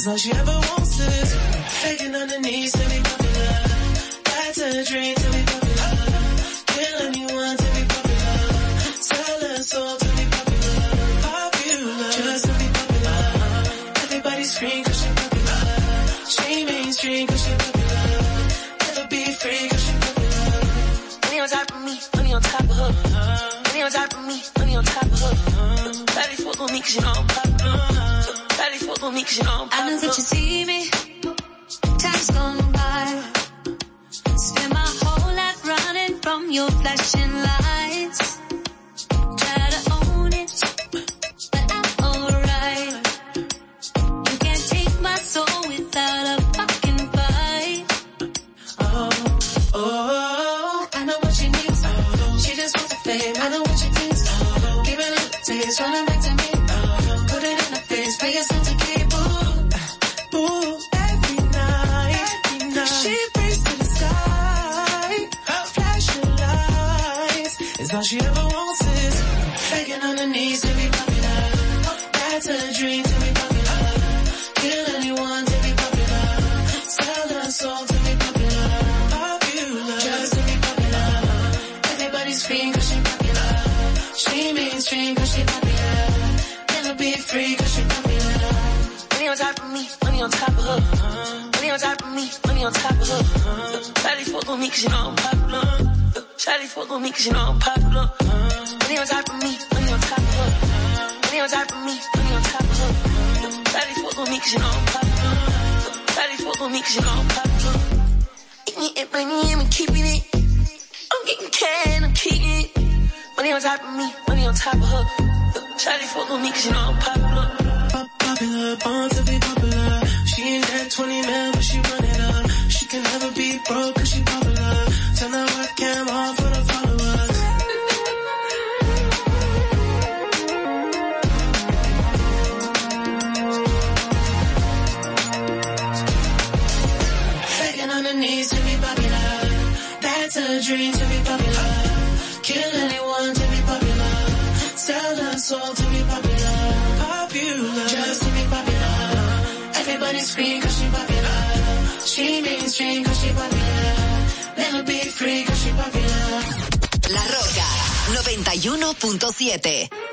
It's all she ever wants is begging on her knees to be popular. That's a dream to be popular. Kill anyone to be popular. Sell her soul to be popular. Popular, just to be popular. Everybody scream 'cause she popular. She mainstream 'cause she popular. Never be free 'cause she popular. Money on top of me, money on top of her. Money on top of me, money on top of her. Daddy fuck on me 'cause you know I know that you see me. Me 'cause you know I'm popular. Shawty fuck on me 'cause you know I'm popular. Money on top of me, money on top of her. Money on top of me, money on top of her. Shawty fuck on me 'cause you know I'm popular. Shawty fuck on me 'cause you know I'm popular. Eating it, money, I'm keeping it. I'm getting can, I'm keeping it. Money on top of me, money on top of her. Shawty fuck on me 'cause you know I'm popular. Pop popular, born to be popular. She ain't that 20 man, but she run it up. She can never be broke 'cause she 91.7.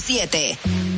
91.7.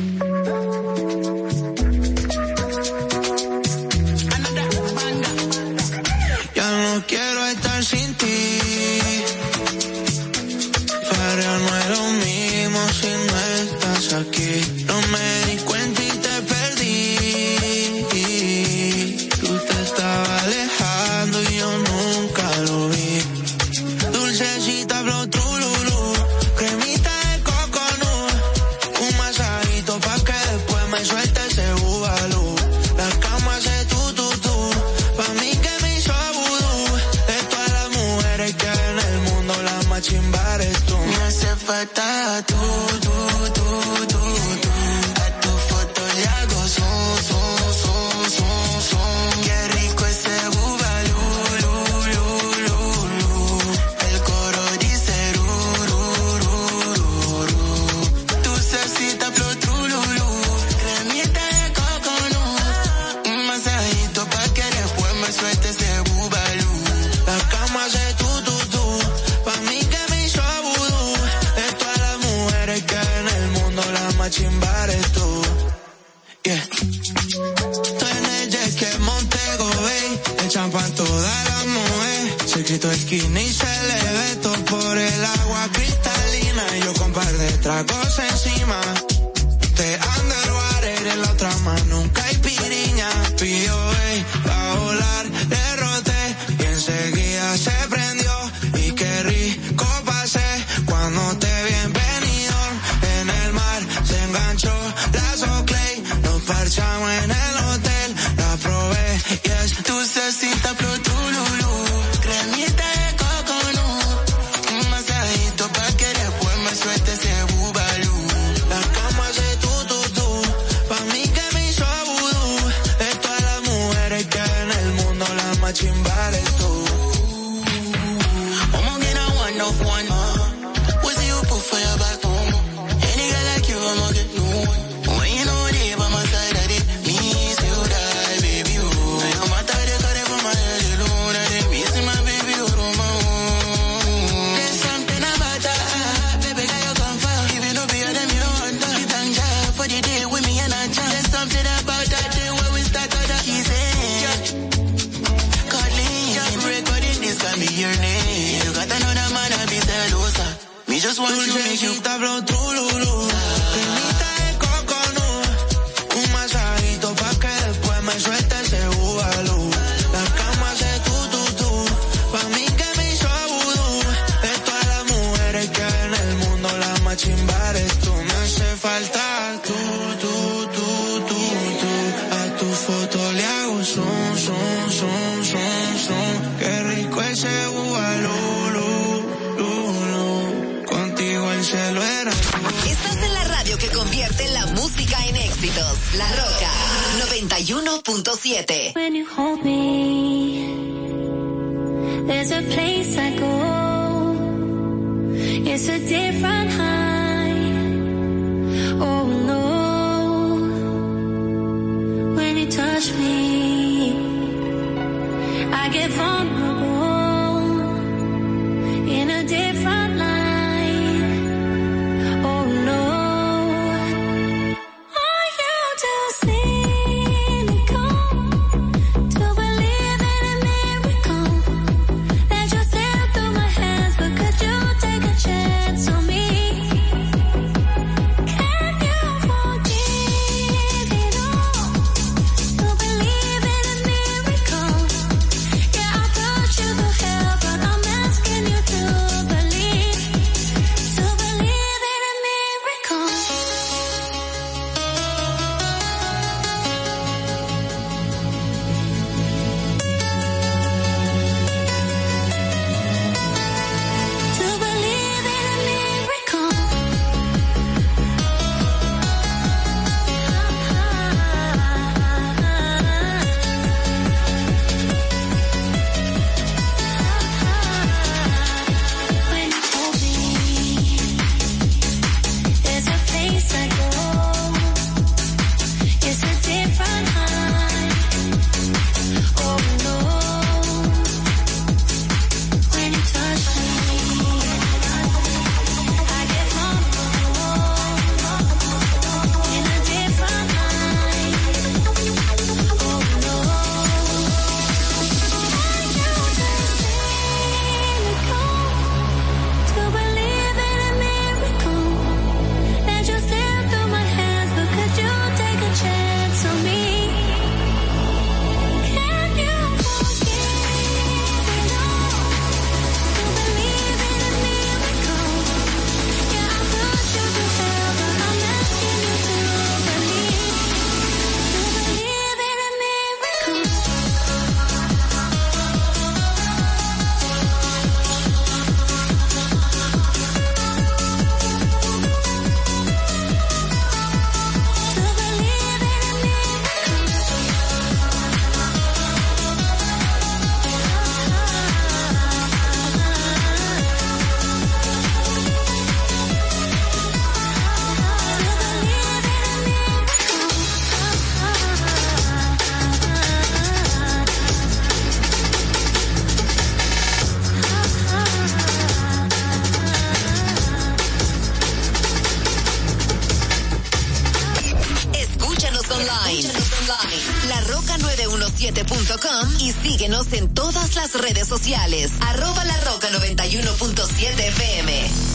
síguenos en todas las redes sociales. Arroba la roca 91.7 FM.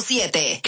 91.7.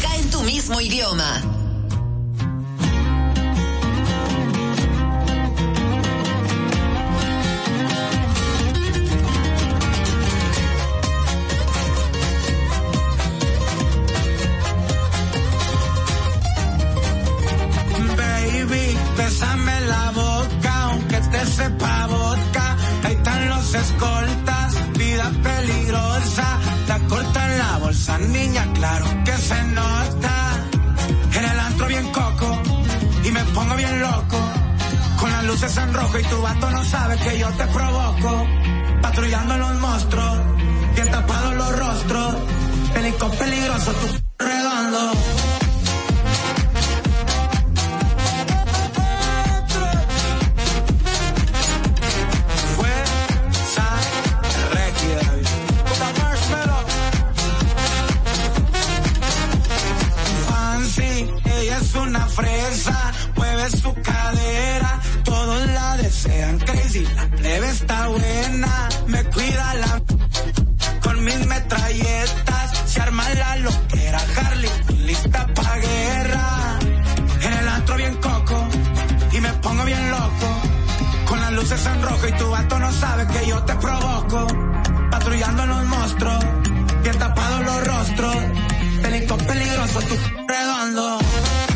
Música en tu mismo idioma. Baby, bésame la boca, aunque te sepa vodka. Ahí están los escoltas, vida peligrosa. La corta niña, claro que se nota. En el antro bien coco, y me pongo bien loco. Con las luces en rojo y tu vato no sabe que yo te provoco. Patrullando los monstruos, bien tapados los rostros. Pelico peligroso, tu redondo. Vato no sabe que yo te provoco, patrullando los monstruos, bien tapados los rostros, Pelico peligroso, tu redondo.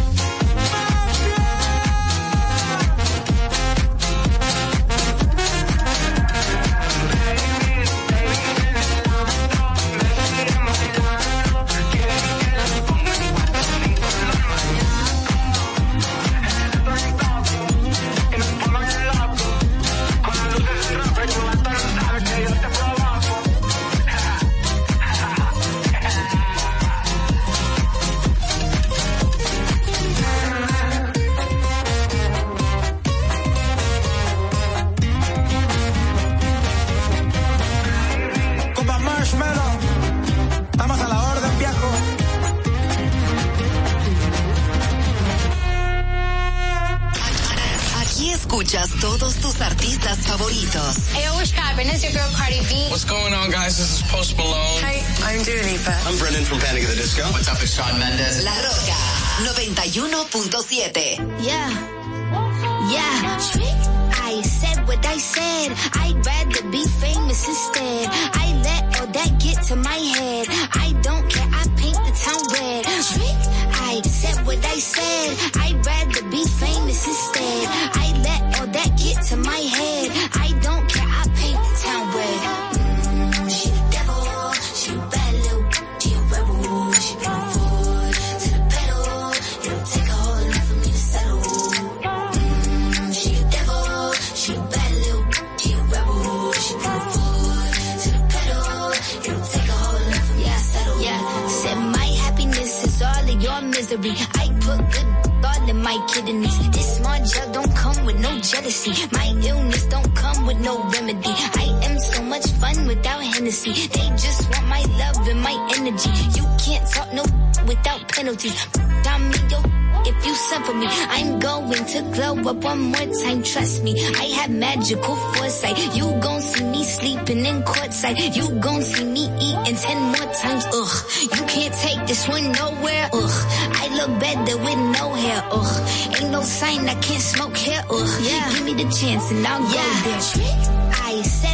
I'm going to glow up one more time. Trust me, I have magical foresight. You gon' see me sleeping in courtside. You gon' see me eating ten more times. Ugh, you can't take this one nowhere. Ugh, I look better with no hair. Ugh, ain't no sign I can't smoke here. Ugh, yeah. give me the chance and I'll go there. I said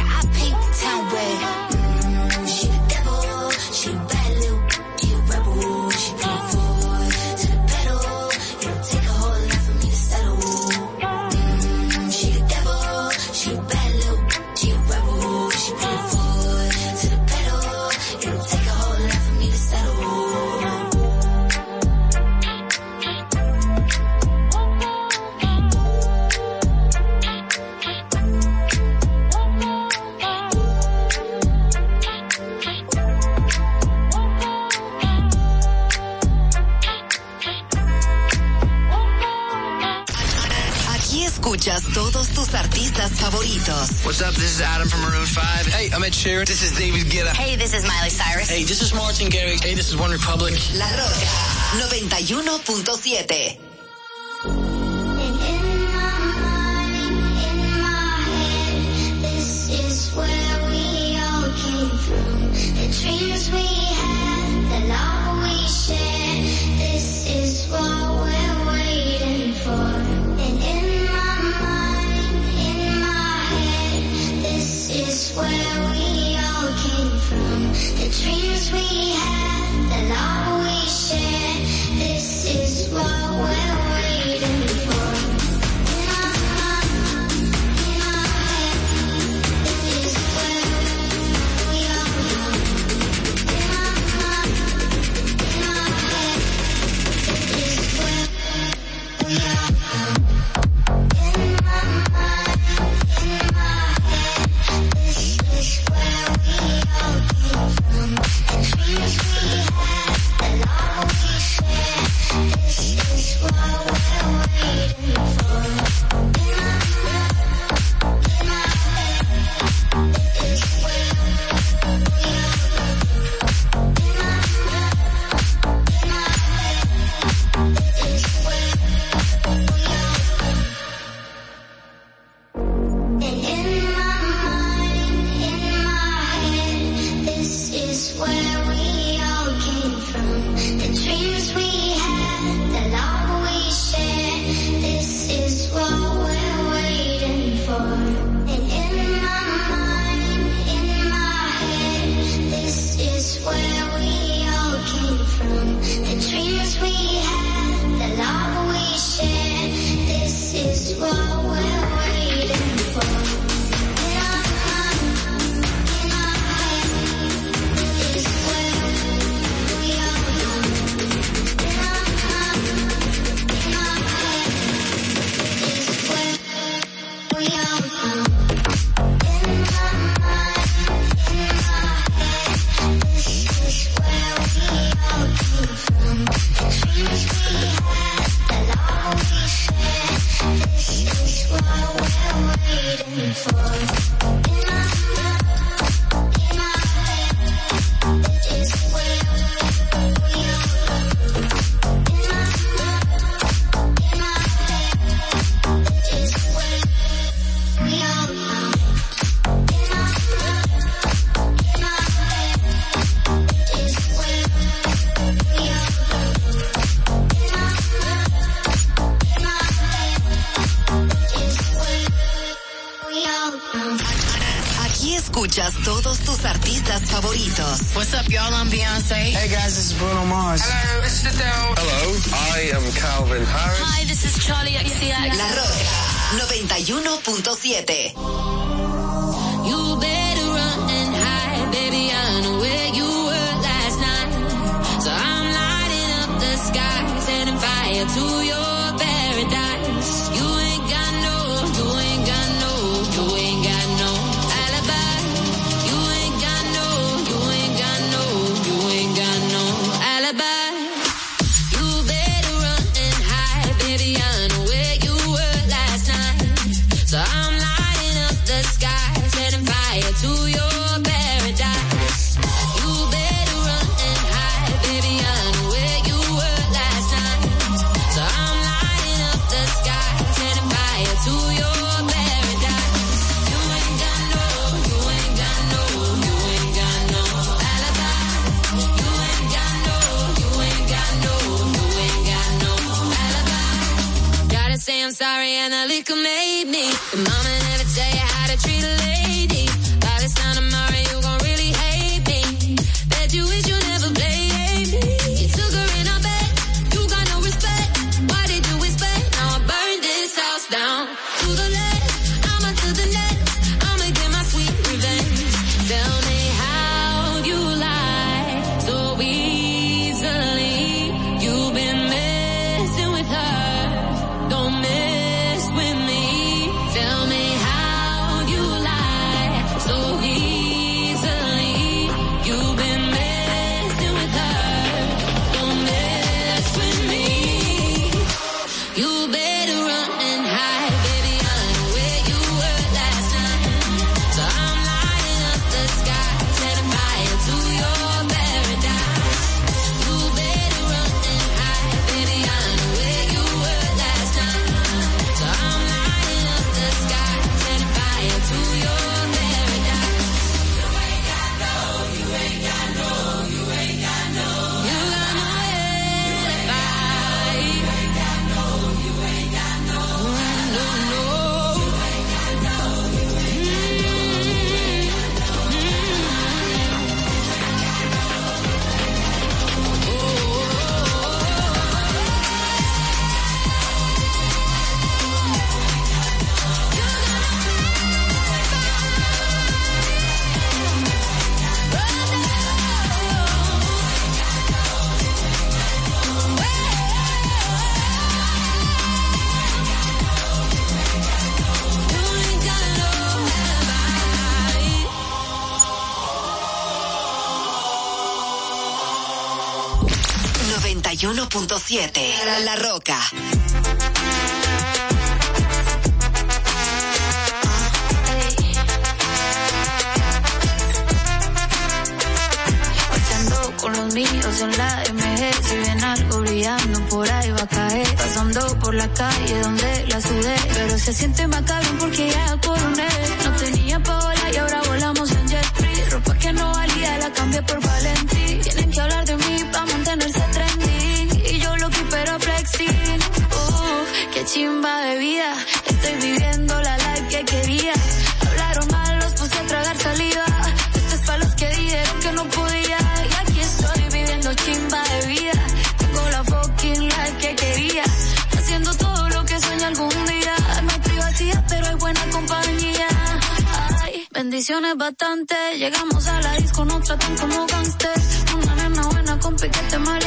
La Roca 91.7. La Roca. con los míos en la MG. Si ven algo brillando, por ahí va a caer. Pasando por la calle donde la sudé. Pero se siente más cabrón porque ya coroné. No tenía paola y ahora volamos en jet free. Ropa que no valía la cambié por ballet. canciones bastante. Llegamos a la disco, nos tratan como gangsters. Una nena buena con piquete mal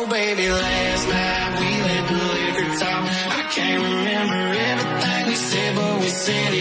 Oh baby, last night we let the liquor talk. I can't remember everything we said, but we said it.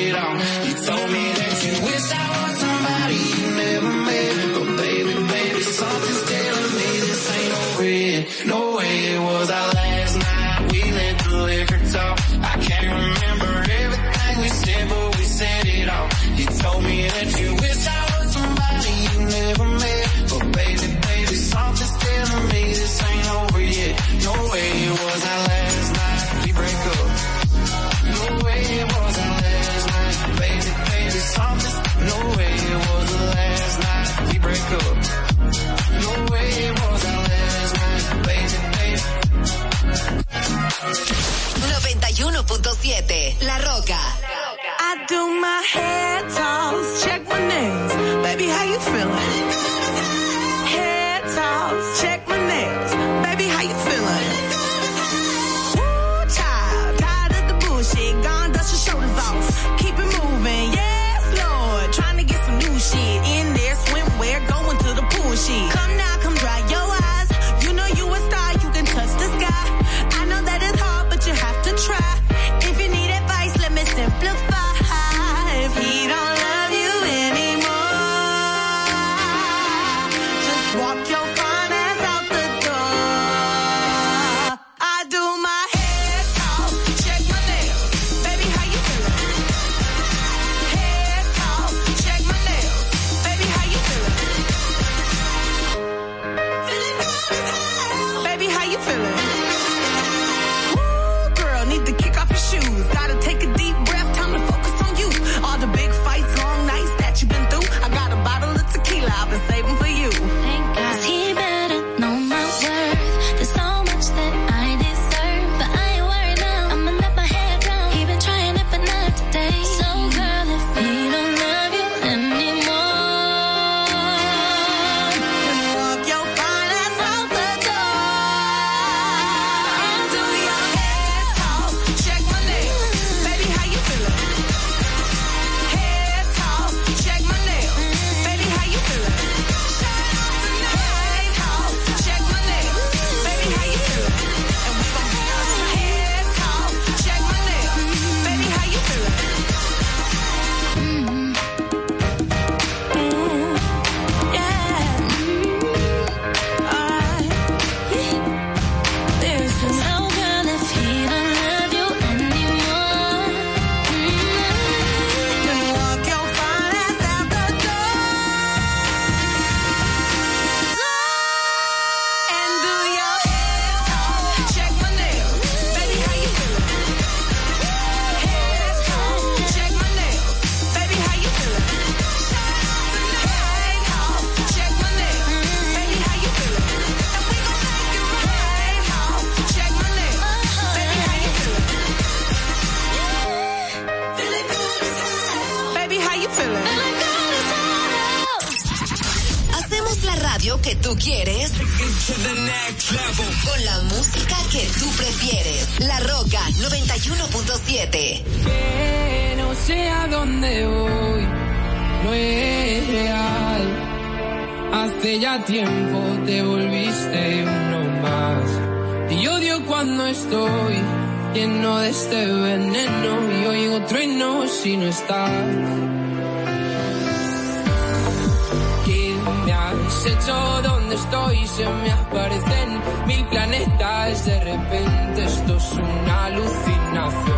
de repente esto es una alucinación.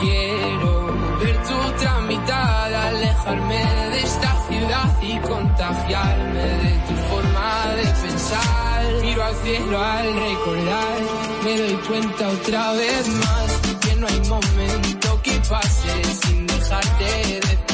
Quiero ver tu tramitada, alejarme de esta ciudad y contagiarme de tu forma de pensar. Miro al cielo al recordar, me doy cuenta otra vez más que no hay momento que pase sin dejarte de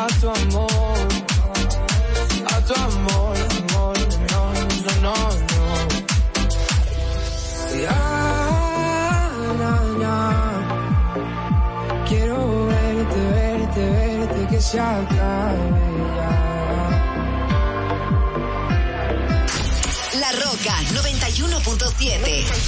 a tu amor, a tu amor, amor, no, no, no. Y ah, na, na. quiero verte, verte, verte, que se acabe ya. La Roca 91.7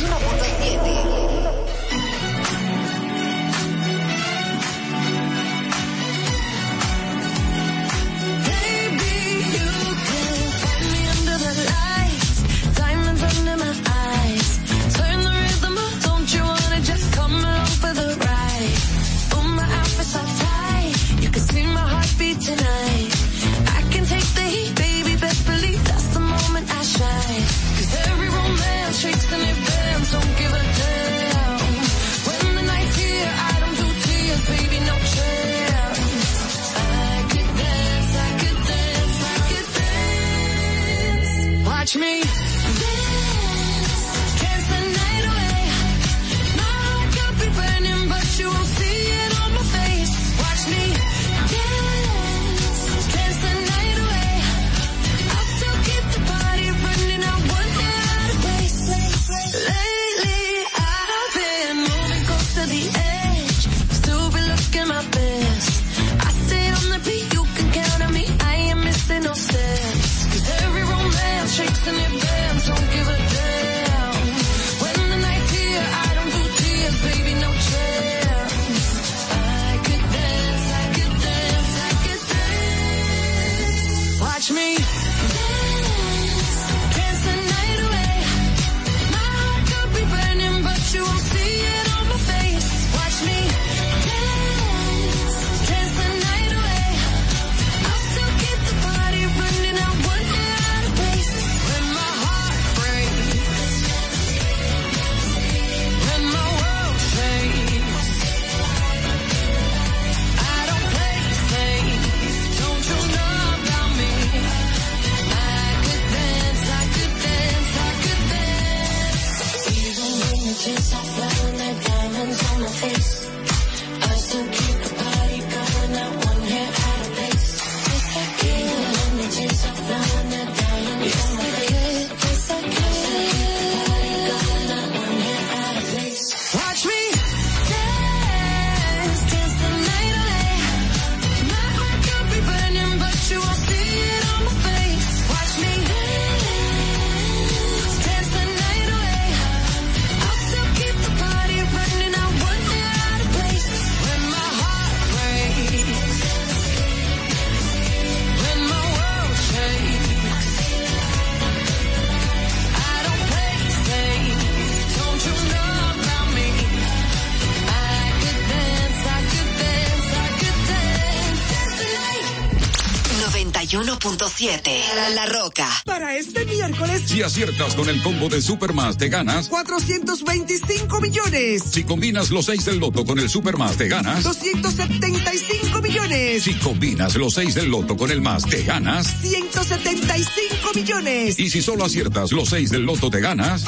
91.7. La, Roca. Para este miércoles, Si aciertas con el combo de Supermas, te ganas. 425 millones. Si combinas los 6 del loto con el Supermas, te ganas. 275 millones. Si combinas los 6 del loto con el más, te ganas. 175 millones. Y si solo aciertas los 6 del loto, te ganas.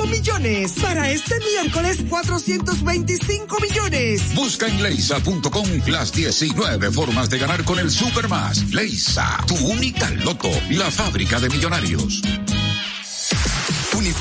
25 millones. Para este miércoles, 425 millones. Busca en leisa.com las 19 formas de ganar con el Supermas. Leisa, tu única loto, la fábrica de millonarios.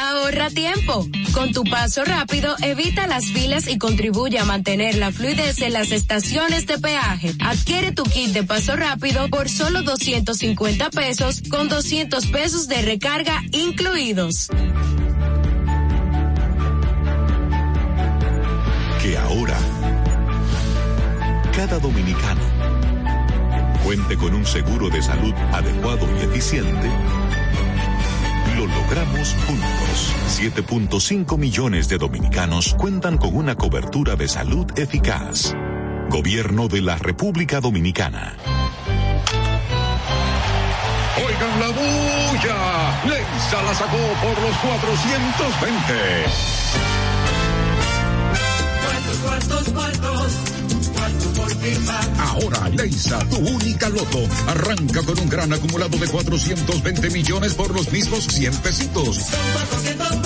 Ahorra tiempo. Con tu paso rápido, evita las filas y contribuye a mantener la fluidez en las estaciones de peaje. Adquiere tu kit de paso rápido por solo 250 pesos con 200 pesos de recarga incluidos. Que ahora cada dominicano cuente con un seguro de salud adecuado y eficiente, lo logramos juntos. 7.5 millones de dominicanos cuentan con una cobertura de salud eficaz. Gobierno de la República Dominicana. Oigan la bulla. Leisa la sacó por los 420. Ahora Leisa, tu única loto, arranca con un gran acumulado de 420 millones por los mismos 100 pesitos. Son 420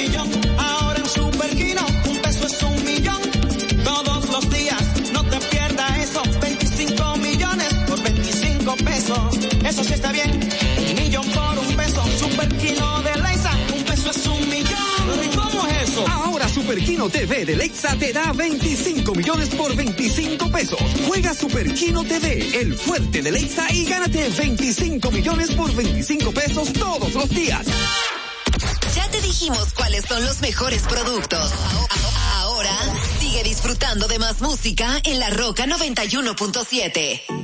Eso sí está bien. Un millón por un peso. Superquino de Leisa, un peso es un millón. ¿Y cómo es eso? Ahora Super Kino TV de Lexa te da 25 millones por 25 pesos. Juega Super Kino TV, el fuerte de Lexa y gánate 25 millones por 25 pesos todos los días. Ya te dijimos cuáles son los mejores productos. Ahora sigue disfrutando de más música en La Roca 91.7.